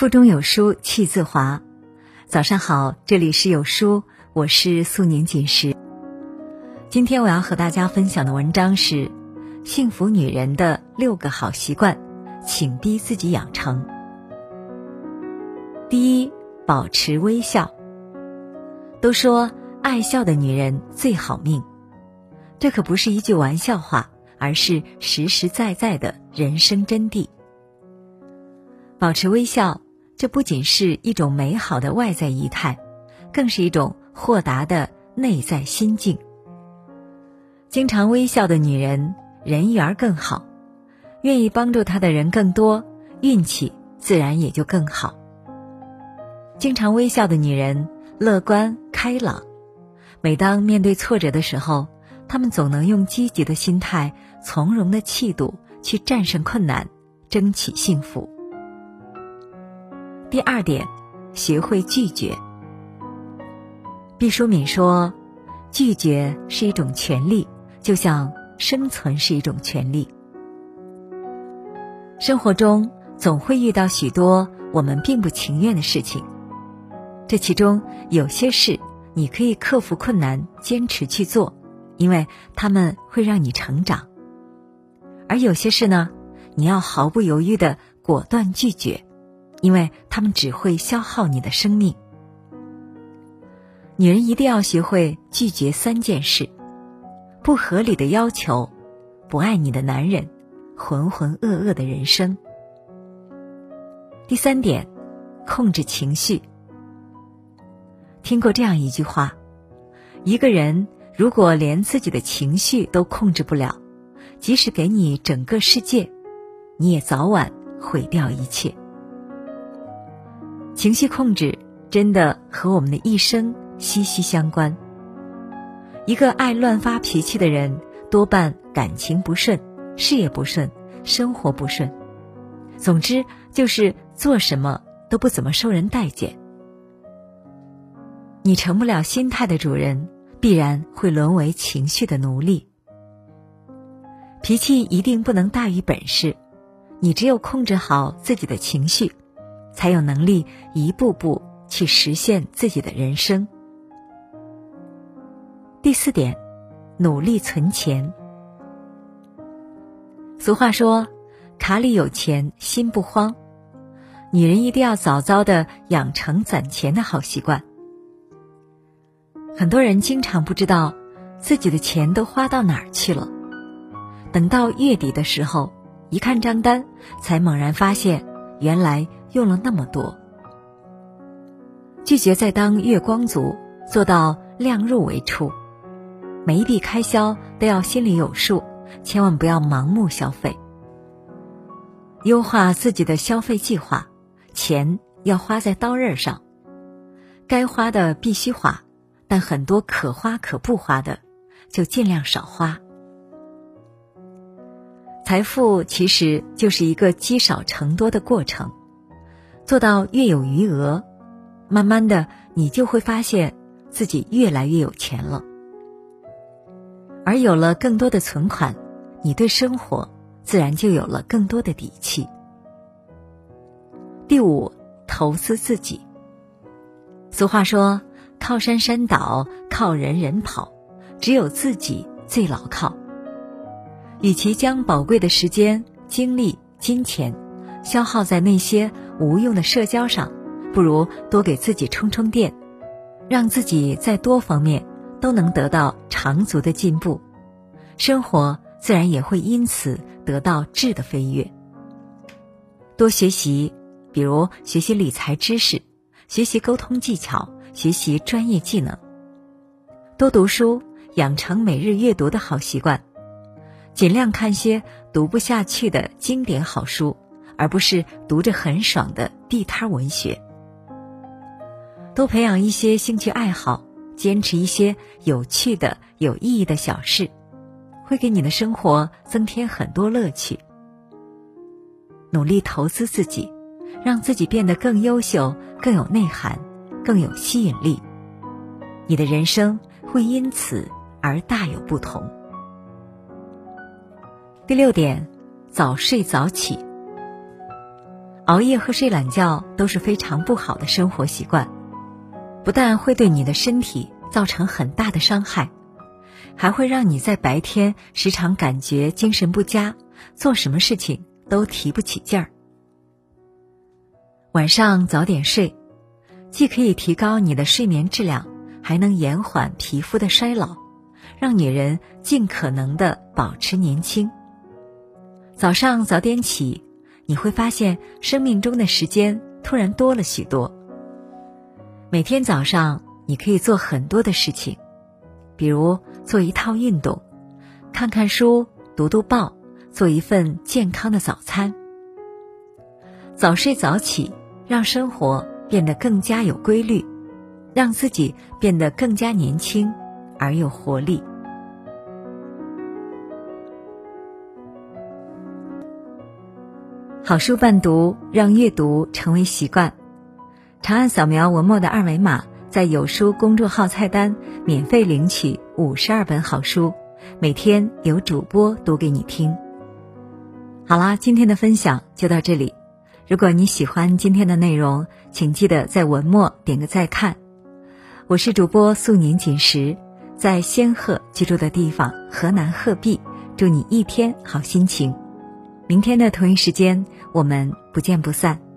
腹中有书气自华。早上好，这里是有书，我是素年锦时。今天我要和大家分享的文章是《幸福女人的六个好习惯》，请逼自己养成。第一，保持微笑。都说爱笑的女人最好命，这可不是一句玩笑话，而是实实在在的人生真谛。保持微笑，这不仅是一种美好的外在仪态，更是一种豁达的内在心境。经常微笑的女人，人缘更好，愿意帮助她的人更多，运气自然也就更好。经常微笑的女人，乐观开朗，每当面对挫折的时候，她们总能用积极的心态、从容的气度去战胜困难，争取幸福。第二点，学会拒绝。毕淑敏说：“拒绝是一种权利，就像生存是一种权利。”生活中总会遇到许多我们并不情愿的事情，这其中有些事你可以克服困难，坚持去做，因为他们会让你成长；而有些事呢，你要毫不犹豫的果断拒绝。因为他们只会消耗你的生命。女人一定要学会拒绝三件事：不合理的要求，不爱你的男人，浑浑噩噩的人生。第三点，控制情绪。听过这样一句话：一个人如果连自己的情绪都控制不了，即使给你整个世界，你也早晚毁掉一切。情绪控制真的和我们的一生息息相关。一个爱乱发脾气的人，多半感情不顺、事业不顺、生活不顺，总之就是做什么都不怎么受人待见。你成不了心态的主人，必然会沦为情绪的奴隶。脾气一定不能大于本事，你只有控制好自己的情绪。才有能力一步步去实现自己的人生。第四点，努力存钱。俗话说：“卡里有钱心不慌。”女人一定要早早的养成攒钱的好习惯。很多人经常不知道自己的钱都花到哪儿去了，等到月底的时候，一看账单，才猛然发现，原来。用了那么多，拒绝再当月光族，做到量入为出，每一笔开销都要心里有数，千万不要盲目消费。优化自己的消费计划，钱要花在刀刃上，该花的必须花，但很多可花可不花的，就尽量少花。财富其实就是一个积少成多的过程。做到越有余额，慢慢的，你就会发现自己越来越有钱了。而有了更多的存款，你对生活自然就有了更多的底气。第五，投资自己。俗话说：“靠山山倒，靠人人跑，只有自己最牢靠。”与其将宝贵的时间、精力、金钱消耗在那些。无用的社交上，不如多给自己充充电，让自己在多方面都能得到长足的进步，生活自然也会因此得到质的飞跃。多学习，比如学习理财知识，学习沟通技巧，学习专业技能。多读书，养成每日阅读的好习惯，尽量看些读不下去的经典好书。而不是读着很爽的地摊文学。多培养一些兴趣爱好，坚持一些有趣的、有意义的小事，会给你的生活增添很多乐趣。努力投资自己，让自己变得更优秀、更有内涵、更有吸引力，你的人生会因此而大有不同。第六点，早睡早起。熬夜和睡懒觉都是非常不好的生活习惯，不但会对你的身体造成很大的伤害，还会让你在白天时常感觉精神不佳，做什么事情都提不起劲儿。晚上早点睡，既可以提高你的睡眠质量，还能延缓皮肤的衰老，让女人尽可能的保持年轻。早上早点起。你会发现生命中的时间突然多了许多。每天早上你可以做很多的事情，比如做一套运动，看看书，读读报，做一份健康的早餐。早睡早起，让生活变得更加有规律，让自己变得更加年轻而有活力。好书伴读，让阅读成为习惯。长按扫描文末的二维码，在有书公众号菜单免费领取五十二本好书，每天有主播读给你听。好啦，今天的分享就到这里。如果你喜欢今天的内容，请记得在文末点个再看。我是主播素年锦时，在仙鹤居住的地方河南鹤壁，祝你一天好心情。明天的同一时间，我们不见不散。